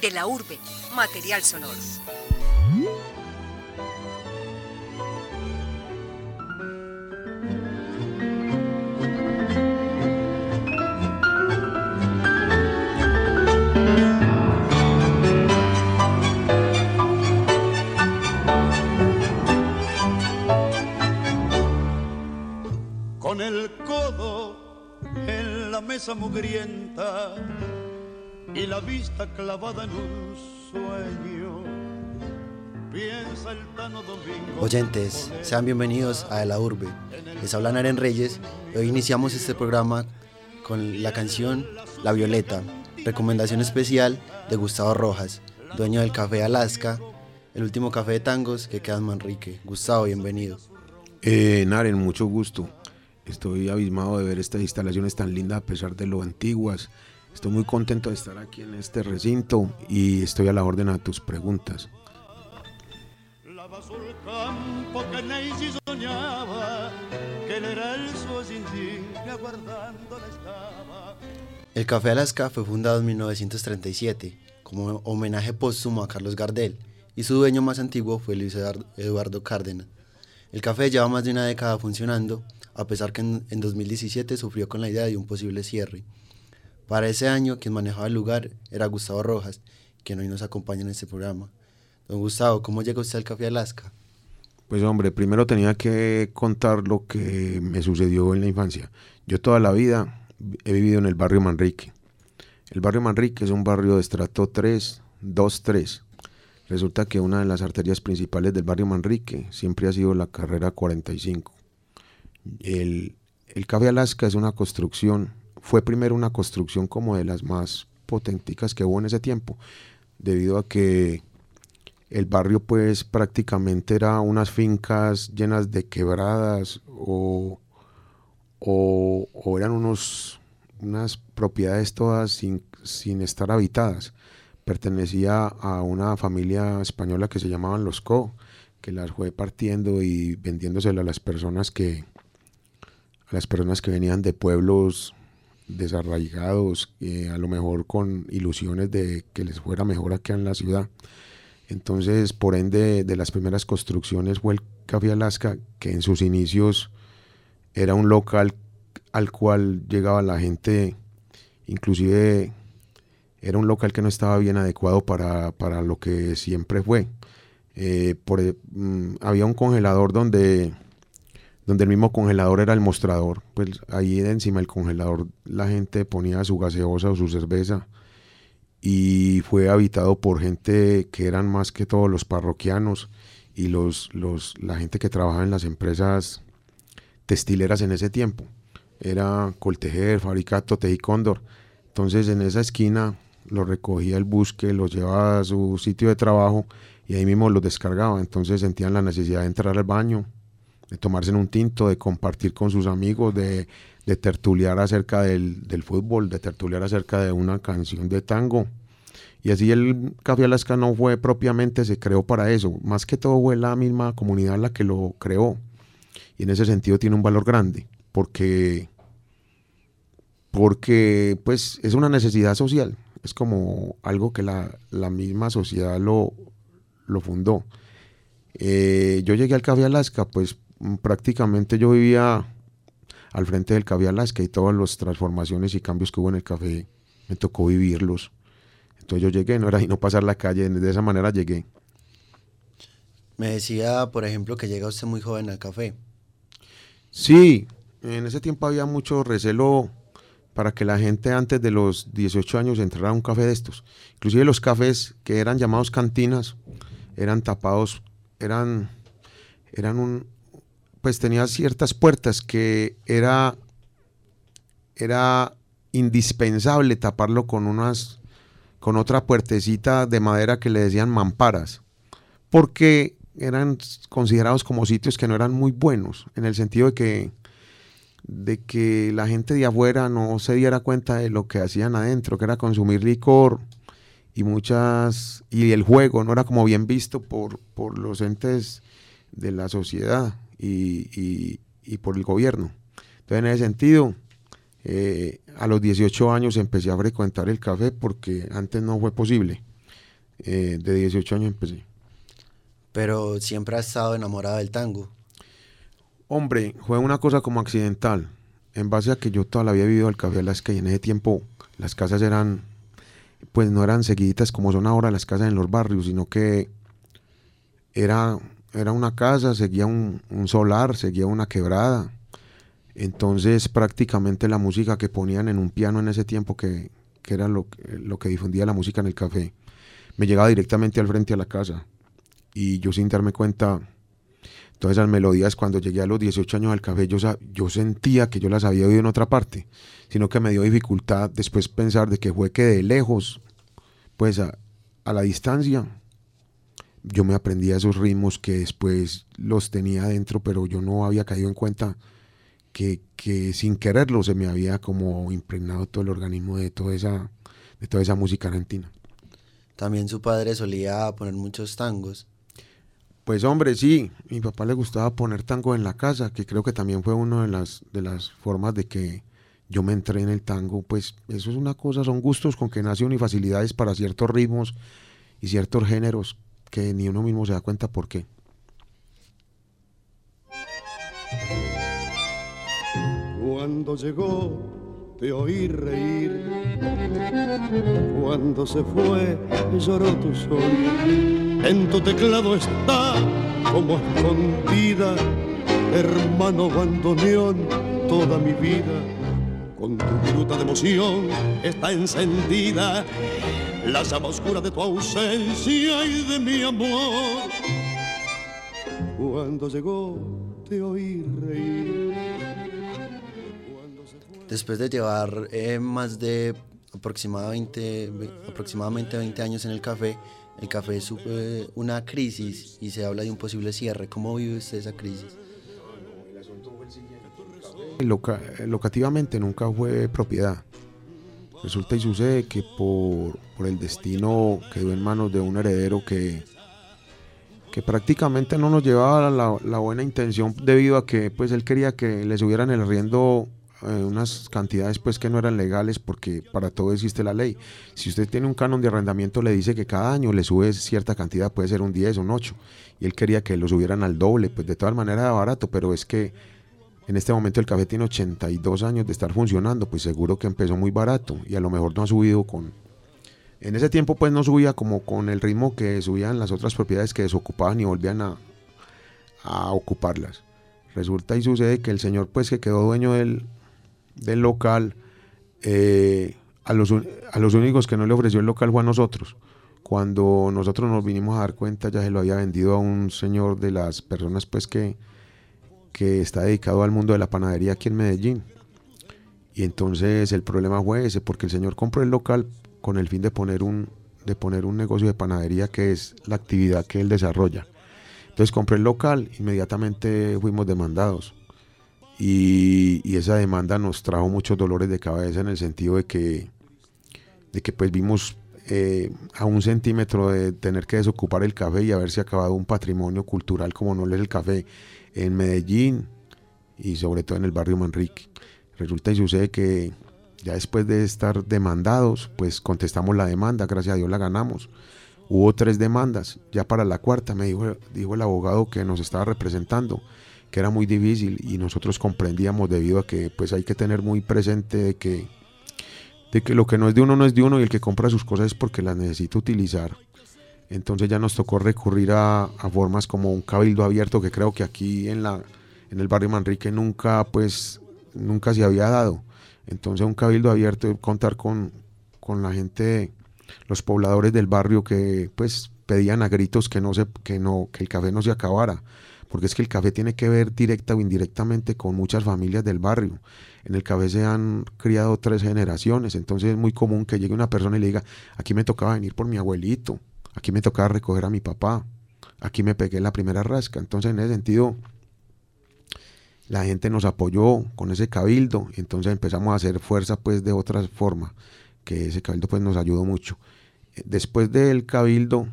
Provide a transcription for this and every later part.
De la urbe, material sonoro. Con el codo en la mesa mugrienta y la vista clavada en un sueño. Piensa el Tano Domingo. Oyentes, sean bienvenidos a De la Urbe. Les habla Naren Reyes y hoy iniciamos este programa con la canción La Violeta, recomendación especial de Gustavo Rojas, dueño del Café Alaska, el último café de tangos que queda en Manrique. Gustavo, bienvenido. Eh, Naren, mucho gusto. Estoy abismado de ver estas instalaciones tan lindas a pesar de lo antiguas. Estoy muy contento de estar aquí en este recinto y estoy a la orden a tus preguntas. El Café Alaska fue fundado en 1937 como homenaje póstumo a Carlos Gardel y su dueño más antiguo fue Luis Eduardo- Cárdenas. El café lleva más de una década funcionando, a pesar que en 2017 sufrió con la idea de un posible cierre. Para ese año, quien manejaba el lugar era Gustavo Rojas, quien hoy nos acompaña en este programa. Don Gustavo, ¿cómo llega usted al Café Alaska? Pues hombre, primero tenía que contar lo que me sucedió en la infancia. Yo toda la vida he vivido en el barrio Manrique. El barrio Manrique es un barrio de estrato 3, 2, 3. Resulta que una de las arterias principales del barrio Manrique siempre ha sido la carrera 45. El, el Café Alaska es una construcción, fue primero una construcción como de las más potenticas que hubo en ese tiempo, debido a que el barrio pues prácticamente era unas fincas llenas de quebradas o, o- o eran unos, unas propiedades todas sin, sin estar habitadas. Pertenecía a una familia española que se llamaban los Co, que las fue partiendo y vendiéndosela a las personas que a las personas que venían de pueblos desarraigados, a lo mejor con ilusiones de que les fuera mejor acá en la ciudad. Entonces, por ende, de las primeras construcciones fue el Café Alaska, que en sus inicios era un local al cual llegaba la gente, inclusive era un local que no estaba bien adecuado para, para lo que siempre fue. Eh, e- mm, había un congelador donde, donde el mismo congelador era el mostrador, pues ahí encima del congelador la gente ponía su gaseosa o su cerveza y fue habitado por gente que eran más que todos los parroquianos y los, los, la gente que trabajaba en las empresas textileras en ese tiempo. Era Coltejer, Fabricato, Tejicóndor. Entonces en esa esquina lo recogía el bus los llevaba a su sitio de trabajo y ahí mismo los descargaba. Entonces sentían la necesidad de entrar al baño, de tomarse un tinto, de compartir con sus amigos, de, de tertuliar acerca del, del fútbol, de tertuliar acerca de una canción de tango. Y así el Café Alaska no fue propiamente, se creó para eso. Más que todo fue la misma comunidad la que lo creó. Y en ese sentido tiene un valor grande, porque, porque pues es una necesidad social. Es como algo que la, la misma sociedad lo, lo fundó. Eh, yo llegué al Café Alaska, pues prácticamente yo vivía al frente del Café Alaska y todas las transformaciones y cambios que hubo en el café me tocó vivirlos. Entonces yo llegué, no era y no pasar la calle, de esa manera llegué. Me decía, por ejemplo, que llega usted muy joven al café. Sí, en ese tiempo había mucho recelo para que la gente antes de los 18 años entrara a un café de estos. Inclusive los cafés que eran llamados cantinas eran tapados, eran, eran un, pues tenía ciertas puertas que era, era indispensable taparlo con unas, con otra puertecita de madera que le decían mamparas, porque eran considerados como sitios que no eran muy buenos, en el sentido de que, de que la gente de afuera no se diera cuenta de lo que hacían adentro, que era consumir licor y muchas, y el juego no era como bien visto por, por los entes de la sociedad y, y, y por el gobierno. Entonces, en ese sentido, eh, a los 18 años empecé a frecuentar el café porque antes no fue posible. Eh, de 18 años empecé. Pero siempre ha estado enamorado del tango. Hombre, fue una cosa como accidental. En base a que yo toda la he vivido al Café Alaska y en ese tiempo las casas eran, pues no eran seguiditas como son ahora las casas en los barrios, sino que era, era una casa, seguía un, solar, seguía una quebrada. Entonces prácticamente la música que ponían en un piano en ese tiempo, que, que era lo, lo que difundía la música en el café, me llegaba directamente al frente a la casa. Y yo sin darme cuenta, todas esas melodías cuando llegué a los 18 años al café, yo, yo sentía que yo las había oído en otra parte, sino que me dio dificultad después pensar de que fue que de lejos, pues a la distancia, yo me aprendía esos ritmos que después los tenía adentro, pero yo no había caído en cuenta que, que, sin quererlo se me había como impregnado todo el organismo de toda esa, de toda esa música argentina. También su padre solía poner muchos tangos. Pues hombre, sí, mi papá le gustaba poner tango en la casa, que creo que también fue una de las, de las formas de que yo me entré en el tango. Pues eso es una cosa, son gustos con que nacen y facilidades para ciertos ritmos y ciertos géneros que ni uno mismo se da cuenta por qué. Cuando llegó te oí reír, cuando se fue lloró tu sol. En tu teclado está como escondida, hermano bandoneón, toda mi vida. Con tu fruta de emoción está encendida la llama oscura de tu ausencia y de mi amor. Cuando llegó te oí reír. Después de llevar eh, más de aproximadamente, aproximadamente 20 años en el café, el café sufre una crisis y se habla de un posible cierre. ¿Cómo vive usted esa crisis? Loca, locativamente nunca fue propiedad. Resulta y sucede que por, por, el destino quedó en manos de un heredero que, que prácticamente no nos llevaba la, buena intención debido a que pues él quería que le subieran el arriendo eh, unas cantidades pues que no eran legales porque para todo existe la ley. Si usted tiene un canon de arrendamiento le dice que cada año le sube cierta cantidad, puede ser un 10 o un 8 y él quería que lo subieran al doble, pues de todas maneras era barato, pero es que en este momento el café tiene 82 años de estar funcionando, pues seguro que empezó muy barato y a lo mejor no ha subido con... En ese tiempo pues no subía como con el ritmo que subían las otras propiedades que desocupaban y volvían a, ocuparlas. Resulta y sucede que el señor pues que quedó dueño del, del local, eh, a, los, a los únicos que no le ofreció el local fue a nosotros. Cuando nosotros nos vinimos a dar cuenta ya se lo había vendido a un señor de las personas pues que que está dedicado al mundo de la panadería aquí en Medellín. Y entonces el problema fue ese, porque el señor compró el local con el fin de poner un, de poner un negocio de panadería que es la actividad que él desarrolla. Entonces compré el local, inmediatamente fuimos demandados. Y, y, esa demanda nos trajo muchos dolores de cabeza en el sentido de que, de que pues vimos eh, a un centímetro de tener que desocupar el café y haberse acabado un patrimonio cultural como no es el café en Medellín y sobre todo en el barrio Manrique. Resulta y sucede que ya después de estar demandados, pues contestamos la demanda, gracias a Dios la ganamos. Hubo tres demandas, ya para la cuarta me dijo, dijo el abogado que nos estaba representando que era muy difícil y nosotros comprendíamos debido a que pues hay que tener muy presente que, de que lo que no es de uno no es de uno y el que compra sus cosas es porque las necesita utilizar. Entonces ya nos tocó recurrir a, a, formas como un cabildo abierto que creo que aquí en, la, en el barrio Manrique nunca, pues, nunca se había dado. Entonces un cabildo abierto, contar con, con la gente, los pobladores del barrio que pues pedían a gritos que, no se, que, no, que el café no se acabara. Porque es que el café tiene que ver directa o indirectamente con muchas familias del barrio. En el café se han criado tres generaciones, entonces es muy común que llegue una persona y le diga, aquí me tocaba venir por mi abuelito, Aquí me tocaba recoger a mi papá. Aquí me pegué la primera rasca. Entonces, en ese sentido, la gente nos apoyó con ese cabildo. Entonces empezamos a hacer fuerza, pues, de otra forma. Que ese cabildo, pues, nos ayudó mucho. Después del cabildo,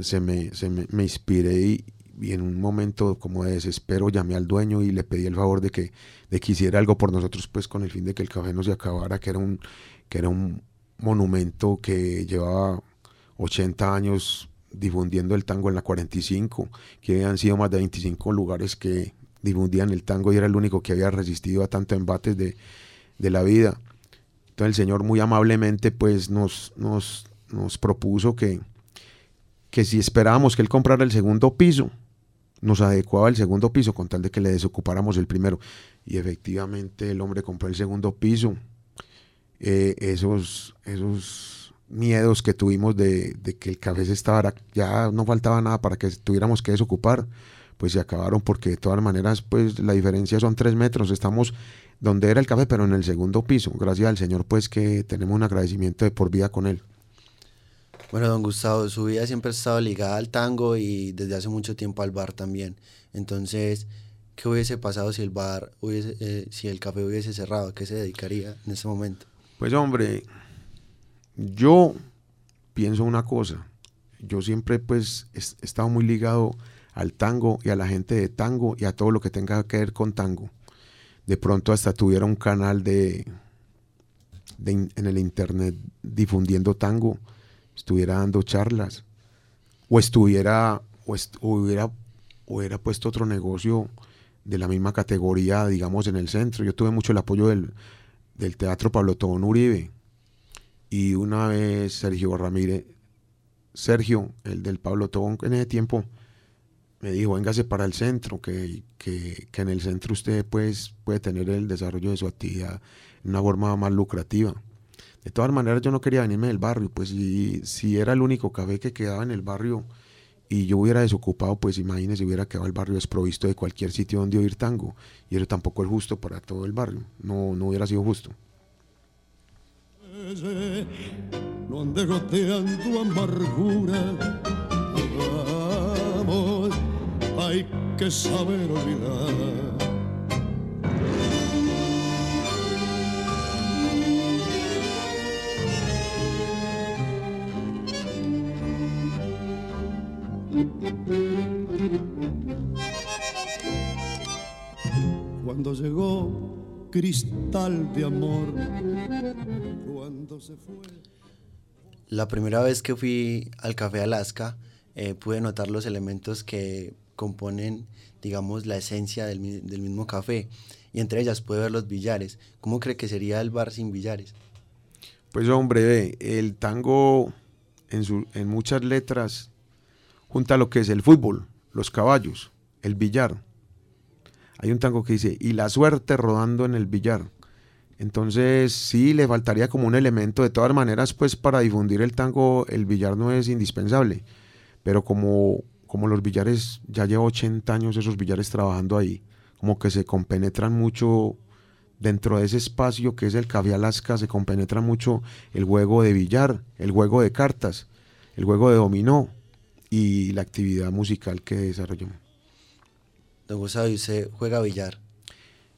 se me, se me, me inspiré y, y, en un momento como de desespero llamé al dueño y le pedí el favor de que, de que hiciera algo por nosotros, pues, con el fin de que el café no se acabara, que era un, que era un monumento que llevaba 80 años difundiendo el tango en la 45, que han sido más de 25 lugares que difundían el tango y era el único que había resistido a tantos embates de, la vida. Entonces el Señor muy amablemente pues nos, nos, nos propuso que, que si esperábamos que Él comprara el segundo piso, nos adecuaba el segundo piso con tal de que le desocupáramos el primero. Y efectivamente el hombre compró el segundo piso. Eh, esos, esos miedos que tuvimos de, que el café se estaba, ya no faltaba nada para que tuviéramos que desocupar, pues se acabaron porque de todas maneras pues la diferencia son tres metros. Estamos donde era el café, pero en el segundo piso. Gracias al Señor pues que tenemos un agradecimiento de por vida con Él. Bueno, don Gustavo, su vida siempre ha estado ligada al tango y desde hace mucho tiempo al bar también. Entonces, ¿qué hubiese pasado si el bar hubiese, eh, si el café hubiese cerrado? ¿Qué se dedicaría en ese momento? Pues hombre, yo pienso una cosa. Yo siempre pues he estado muy ligado al tango y a la gente de tango y a todo lo que tenga que ver con tango. De pronto hasta tuviera un canal de, de en el internet difundiendo tango estuviera dando charlas o estuviera o hubiera, hubiera puesto otro negocio de la misma categoría, digamos, en el centro. Yo tuve mucho el apoyo del, Teatro Pablo Tobón Uribe y una vez Sergio Ramírez, Sergio, el del Pablo Tobón en ese tiempo, me dijo, véngase para el centro, que, que, que en el centro usted pues, puede tener el desarrollo de su actividad de una forma más lucrativa. De todas maneras, yo no quería venirme del barrio, pues si, si era el único café que quedaba en el barrio y yo hubiera desocupado, pues imagínese, hubiera quedado el barrio desprovisto de cualquier sitio donde oír tango. Y eso tampoco es justo para todo el barrio, no, no hubiera sido justo. Amargura, vamos, hay que saber olvidar Cuando llegó cristal de amor, cuando se fue. La primera vez que fui al Café Alaska, eh, pude notar los elementos que componen, digamos, la esencia del, mismo café. Y entre ellas pude ver los billares. ¿Cómo cree que sería el bar sin billares? Pues hombre, el tango en, su, en muchas letras junta lo que es el fútbol, los caballos, el billar. Hay un tango que dice, y la suerte rodando en el billar. Entonces sí le faltaría como un elemento, de todas maneras, pues para difundir el tango, el billar no es indispensable, pero como, como los billares, ya llevo 80 años esos billares trabajando ahí, como que se compenetran mucho dentro de ese espacio que es el Café Alaska, se compenetra mucho el juego de billar, el juego de cartas, el juego de dominó, y la actividad musical que desarrollamos. Don Gustavo, ¿y usted juega billar?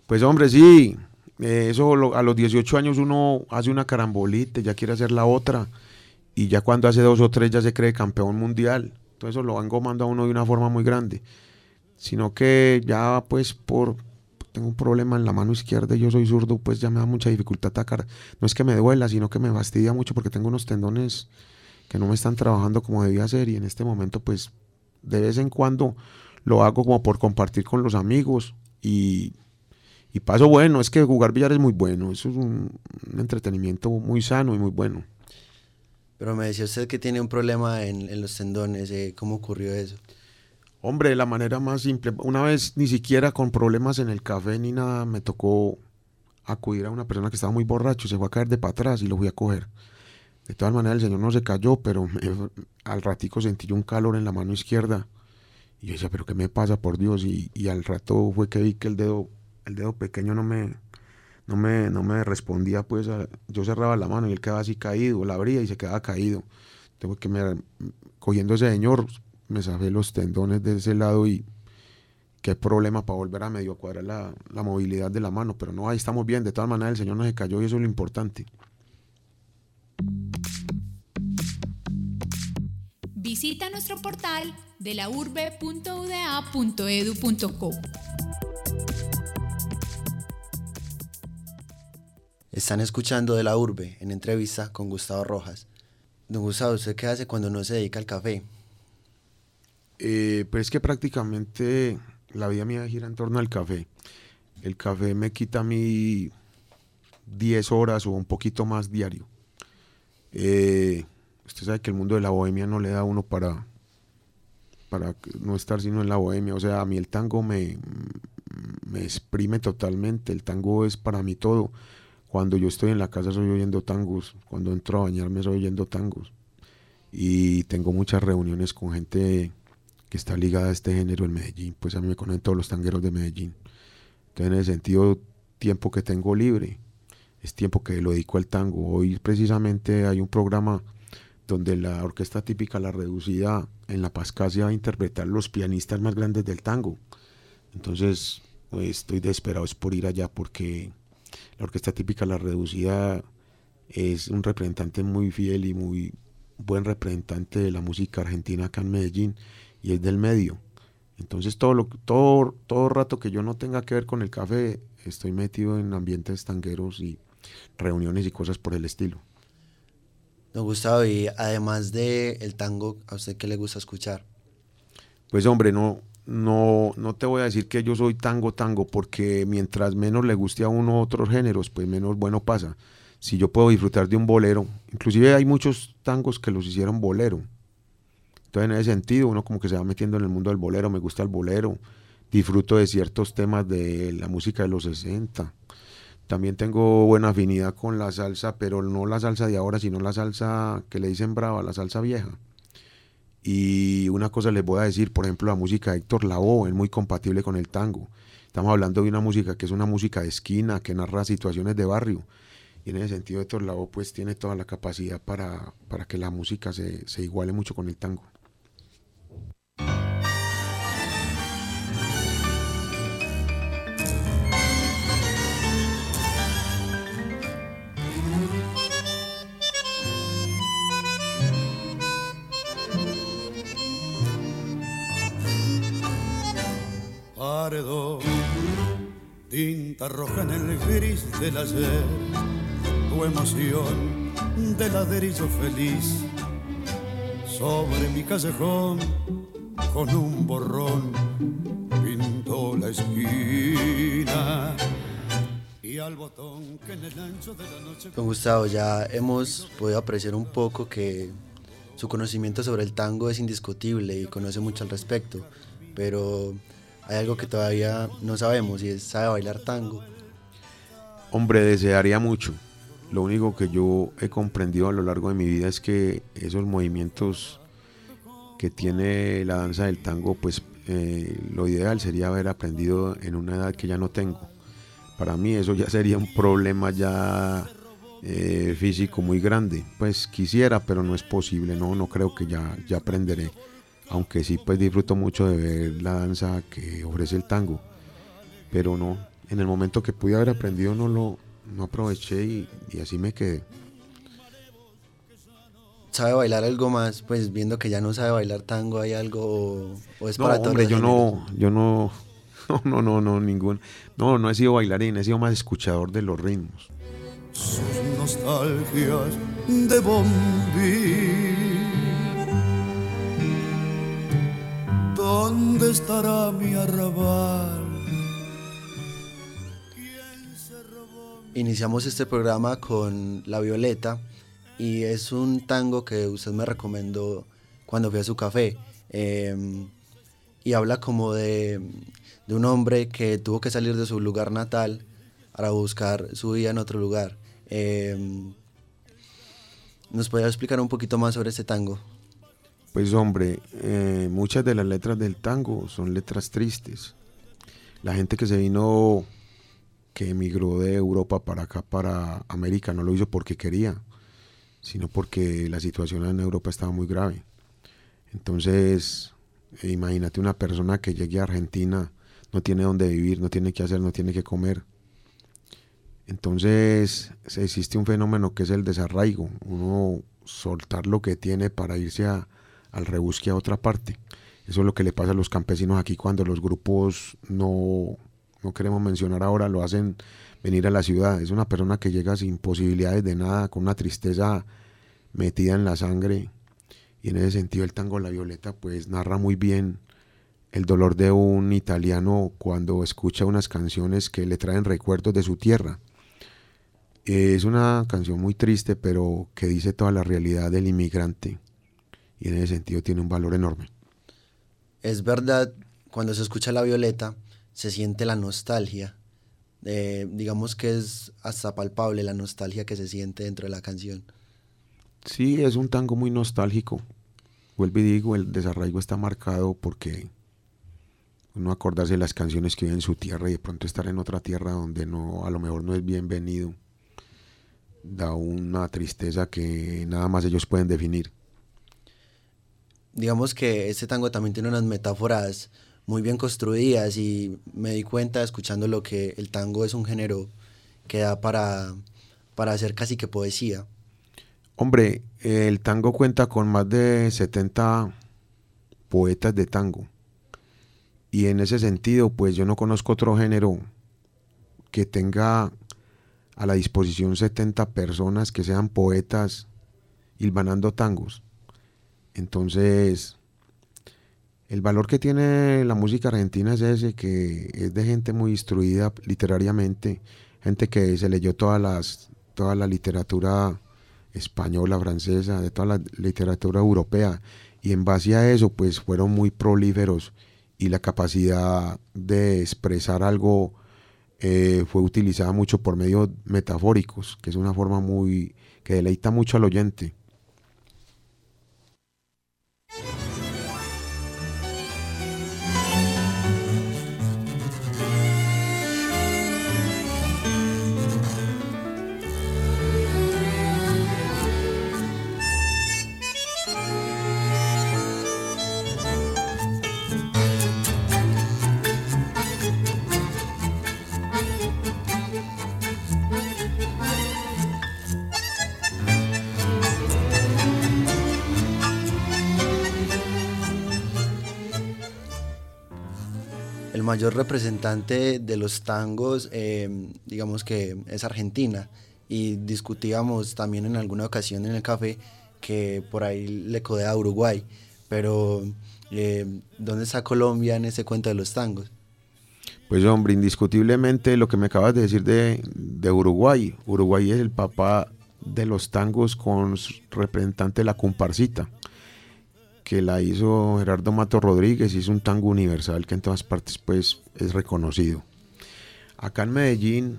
Pues hombre, sí. Eh, eso a los 18 años uno hace una carambolita, ya quiere hacer la otra. Y ya cuando hace dos o tres ya se cree campeón mundial. Todo eso lo van gomando a uno de una forma muy grande. Sino que ya pues por... Tengo un problema en la mano izquierda y yo soy zurdo, pues ya me da mucha dificultad atacar. No es que me duela, sino que me fastidia mucho porque tengo unos tendones que no me están trabajando como debía ser y en este momento pues de vez en cuando lo hago como por compartir con los amigos y, paso bueno, es que jugar billar es muy bueno, eso es un, entretenimiento muy sano y muy bueno. Pero me decía usted que tiene un problema en, los tendones, eh, ¿cómo ocurrió eso? Hombre, de la manera más simple, una vez ni siquiera con problemas en el café ni nada, me tocó acudir a una persona que estaba muy borracho, se fue a caer de para atrás y lo fui a coger. De todas maneras, el señor no se cayó, pero al ratico sentí un calor en la mano izquierda. Y yo decía, pero ¿qué me pasa, por Dios? Y, al rato fue que vi que el dedo, el dedo pequeño no me, no me, no me respondía, pues yo cerraba la mano y él quedaba así caído, la abría y se quedaba caído. Tengo que me, cogiendo ese señor, me safé los tendones de ese lado y qué problema para volver a medio cuadrar la, la movilidad de la mano. Pero no, ahí estamos bien, de todas maneras el señor no se cayó y eso es lo importante. Visita nuestro portal de la urbe.uda.edu.co. Están escuchando de la urbe en entrevista con Gustavo Rojas. Don Gustavo, ¿usted qué hace cuando no se dedica al café? Eh, pues es que prácticamente la vida mía gira en torno al café. El café me quita a mí 10 horas o un poquito más diario. Eh, usted sabe que el mundo de la bohemia no le da uno para, para no estar sino en la bohemia. O sea, a mí el tango me, me exprime totalmente. El tango es para mí todo. Cuando yo estoy en la casa soy oyendo tangos. Cuando entro a bañarme soy oyendo tangos. Y tengo muchas reuniones con gente que está ligada a este género en Medellín. Pues a mí me conocen todos los tangueros de Medellín. Entonces en ese sentido, tiempo que tengo libre es tiempo que lo dedico al tango. Hoy precisamente hay un programa donde la orquesta típica La Reducida en La Pascasia va a interpretar los pianistas más grandes del tango. Entonces pues, estoy desesperado por ir allá porque la orquesta típica La Reducida es un representante muy fiel y muy buen representante de la música argentina acá en Medellín y es del medio. Entonces todo lo todo todo rato que yo no tenga que ver con el café, estoy metido en ambientes tangueros y reuniones y cosas por el estilo. Don Gustavo, y además de el tango, ¿a usted qué le gusta escuchar? Pues hombre, no, no, no te voy a decir que yo soy tango tango, porque mientras menos le guste a uno otros géneros, pues menos bueno pasa. Si yo puedo disfrutar de un bolero, inclusive hay muchos tangos que los hicieron bolero. Entonces en ese sentido uno como que se va metiendo en el mundo del bolero, me gusta el bolero, disfruto de ciertos temas de la música de los 60 también tengo buena afinidad con la salsa, pero no la salsa de ahora, sino la salsa que le dicen brava, la salsa vieja. Y una cosa les voy a decir, por ejemplo, la música de Héctor Lavoe es muy compatible con el tango. Estamos hablando de una música que es una música de esquina, que narra situaciones de barrio. Y en ese sentido Héctor Lavoe pues tiene toda la capacidad para, para que la música se, se iguale mucho con el tango. Tinta roja en el gris del ayer, tu emoción de ladrillo feliz sobre mi callejón con un borrón pintó la esquina y al botón que en el ancho de la noche Don Gustavo, ya hemos podido apreciar un poco que su conocimiento sobre el tango es indiscutible y conoce mucho al respecto, pero hay algo que todavía no sabemos y es sabe bailar tango. Hombre, desearía mucho. Lo único que yo he comprendido a lo largo de mi vida es que esos movimientos que tiene la danza del tango, pues eh, lo ideal sería haber aprendido en una edad que ya no tengo. Para mí eso ya sería un problema ya eh, físico muy grande. Pues quisiera, pero no es posible. No, no creo que ya, ya aprenderé aunque sí pues disfruto mucho de ver la danza que ofrece el tango, pero no, en el momento que pude haber aprendido no lo no aproveché y, así me quedé. ¿Sabe bailar algo más? Pues viendo que ya no sabe bailar tango, ¿hay algo o, es no, para hombre, yo no, yo no, no, no, no, no, ningún, no, no he sido bailarín, he sido más escuchador de los ritmos. Sus nostalgias de bombi ¿Dónde estará mi arrabal? Iniciamos este programa con La Violeta y es un tango que usted me recomendó cuando fui a su café. Em, y habla como de, un hombre que tuvo que salir de su lugar natal para buscar su vida en otro lugar. Em, ¿Nos podría explicar un poquito más sobre este tango? Pues hombre, eh, muchas de las letras del tango son letras tristes. La gente que se vino, que emigró de Europa para acá, para América, no lo hizo porque quería, sino porque la situación en Europa estaba muy grave. Entonces, imagínate una persona que llegue a Argentina, no tiene dónde vivir, no tiene qué hacer, no tiene que comer. Entonces, existe un fenómeno que es el desarraigo, uno soltar lo que tiene para irse a, al rebusque a otra parte. Eso es lo que le pasa a los campesinos aquí cuando los grupos no, no queremos mencionar ahora, lo hacen venir a la ciudad. Es una persona que llega sin posibilidades de nada, con una tristeza metida en la sangre y en ese sentido el tango La Violeta pues narra muy bien el dolor de un italiano cuando escucha unas canciones que le traen recuerdos de su tierra. Es una canción muy triste pero que dice toda la realidad del inmigrante y en ese sentido tiene un valor enorme. Es verdad, cuando se escucha La Violeta se siente la nostalgia. digamos que es hasta palpable la nostalgia que se siente dentro de la canción. Sí, es un tango muy nostálgico. Vuelvo y digo, el desarraigo está marcado porque uno acordarse de las canciones que vive en su tierra y de pronto estar en otra tierra donde no, a lo mejor no es bienvenido, da una tristeza que nada más ellos pueden definir. Digamos que este tango también tiene unas metáforas muy bien construidas y me di cuenta escuchando lo que el tango es un género que da para, para hacer casi que poesía. Hombre, el tango cuenta con más de 70 poetas de tango. Y en ese sentido, pues yo no conozco otro género que tenga a la disposición 70 personas que sean poetas hilvanando tangos. Entonces, el valor que tiene la música argentina es ese, que es de gente muy instruida literariamente, gente que se leyó todas las, toda la literatura española, francesa, de toda la literatura europea, y en base a eso, pues fueron muy prolíferos y la capacidad de expresar algo eh, fue utilizada mucho por medios metafóricos, que es una forma muy que deleita mucho al oyente. Mayor representante de los tangos, em, digamos que es Argentina. Y discutíamos también en alguna ocasión en el café que por ahí le codea a Uruguay. Pero, em, ¿dónde está Colombia en ese cuento de los tangos? Pues hombre, indiscutiblemente lo que me acabas de decir de, de Uruguay. Uruguay es el papá de los tangos con representante de la comparsita que la hizo Gerardo Mato Rodríguez, hizo un tango universal que en todas partes pues es reconocido. Acá en Medellín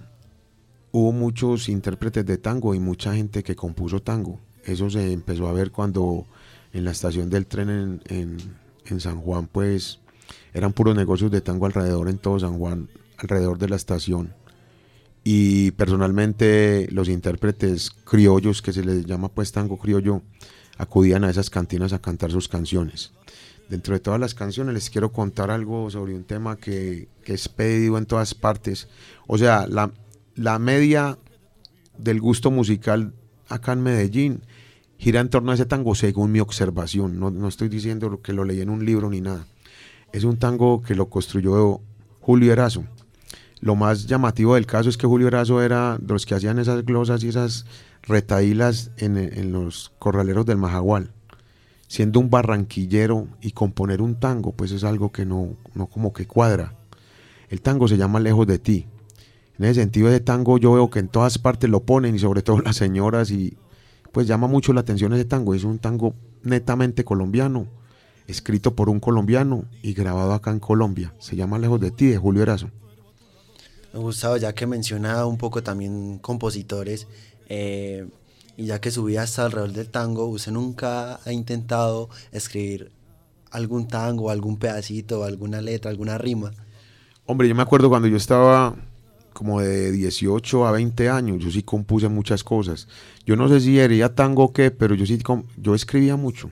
hubo muchos intérpretes de tango y mucha gente que compuso tango. Eso se empezó a ver cuando en la estación del tren en, en San Juan pues eran puros negocios de tango alrededor en todo San Juan, alrededor de la estación. Y personalmente los intérpretes criollos, que se les llama pues tango criollo, acudían a esas cantinas a cantar sus canciones. Dentro de todas las canciones les quiero contar algo sobre un tema que, es pedido en todas partes. O sea, la, la media del gusto musical acá en Medellín gira en torno a ese tango según mi observación. No, no, estoy diciendo que lo leí en un libro ni nada. Es un tango que lo construyó Julio Erazo. Lo más llamativo del caso es que Julio Erazo era de los que hacían esas glosas y esas retaílas en, los corraleros del Majagual. Siendo un barranquillero y componer un tango, pues es algo que no, no como que cuadra. El tango se llama Lejos de ti. En ese sentido de tango yo veo que en todas partes lo ponen y sobre todo las señoras y pues llama mucho la atención ese tango. Es un tango netamente colombiano, escrito por un colombiano y grabado acá en Colombia. Se llama Lejos de ti de Julio Erazo. Me gustaba ya que mencionaba un poco también compositores eh, y ya que su vida está alrededor del tango, ¿usted nunca ha intentado escribir algún tango, algún pedacito, alguna letra, alguna rima? Hombre, yo me acuerdo cuando yo estaba como de 18 a 20 años, yo sí compuse muchas cosas. Yo no sé si era tango o qué, pero yo sí yo escribía mucho.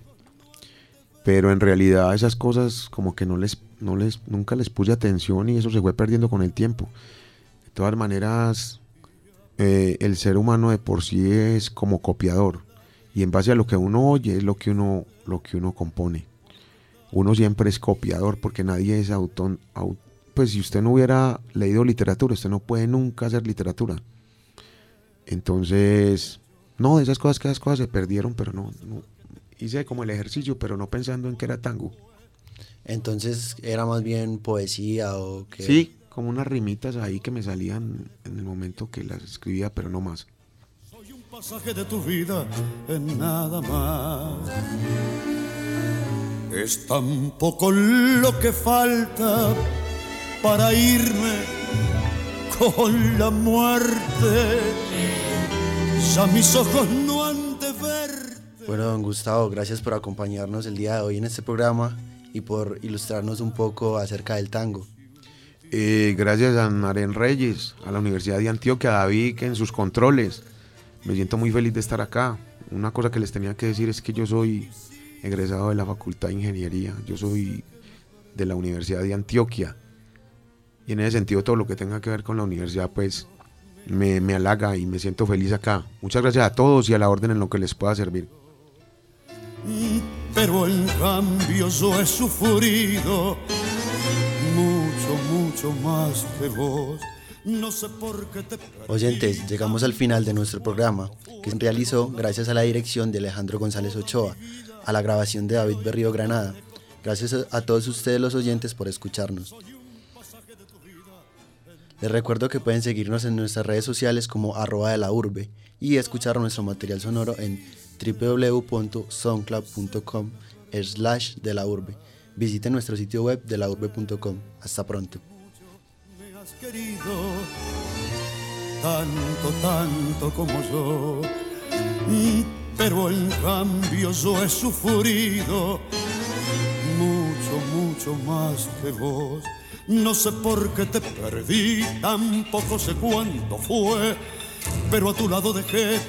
Pero en realidad esas cosas como que no les, no les, nunca les puse atención y eso se fue perdiendo con el tiempo. De todas maneras, eh, el ser humano de por sí es como copiador y en base a lo que uno oye es lo que uno, lo que uno compone. Uno siempre es copiador porque nadie es autor. pues si usted no hubiera leído literatura, usted no puede nunca hacer literatura. Entonces, No, de esas cosas que esas cosas se perdieron, pero no, no. Hice como el ejercicio, pero no pensando en que era tango. Entonces era más bien poesía o que... Sí, como unas rimitas ahí que me salían en el momento que las escribía, pero no más. Soy un pasaje de tu vida en nada más. Es tan poco lo que falta para irme con la muerte. Ya mis ojos no han de verte. Bueno, don Gustavo, gracias por acompañarnos el día de hoy en este programa y por ilustrarnos un poco acerca del tango. Eh, gracias a Naren Reyes, a la Universidad de Antioquia, a David, en sus controles. Me siento muy feliz de estar acá. Una cosa que les tenía que decir es que yo soy egresado de la Facultad de Ingeniería. Yo soy de la Universidad de Antioquia. Y en ese sentido todo lo que tenga que ver con la universidad pues me, me halaga y me siento feliz acá. Muchas gracias a todos y a la orden en lo que les pueda servir. Pero en cambio yo sufrido mucho, más que vos. No sé por qué te. Oyentes, llegamos al final de nuestro programa, que se realizó gracias a la dirección de Alejandro González Ochoa, a la grabación de David Berrío Granada. Gracias a- todos ustedes los oyentes por escucharnos. Les recuerdo que pueden seguirnos en nuestras redes sociales como arroba de la urbe y escuchar nuestro material sonoro en www.soundcloud.com slash de la urbe. Visiten nuestro sitio web de laurbe.com. Hasta pronto. Querido tanto, tanto como yo. Pero en cambio yo he sufrido mucho, mucho más que vos. No sé por qué te perdí, tampoco sé cuánto fue, pero a tu lado dejé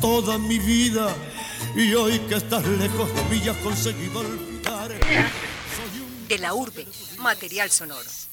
toda mi vida. Y hoy que estás lejos de mí has conseguido olvidar. De la urbe, material sonoro.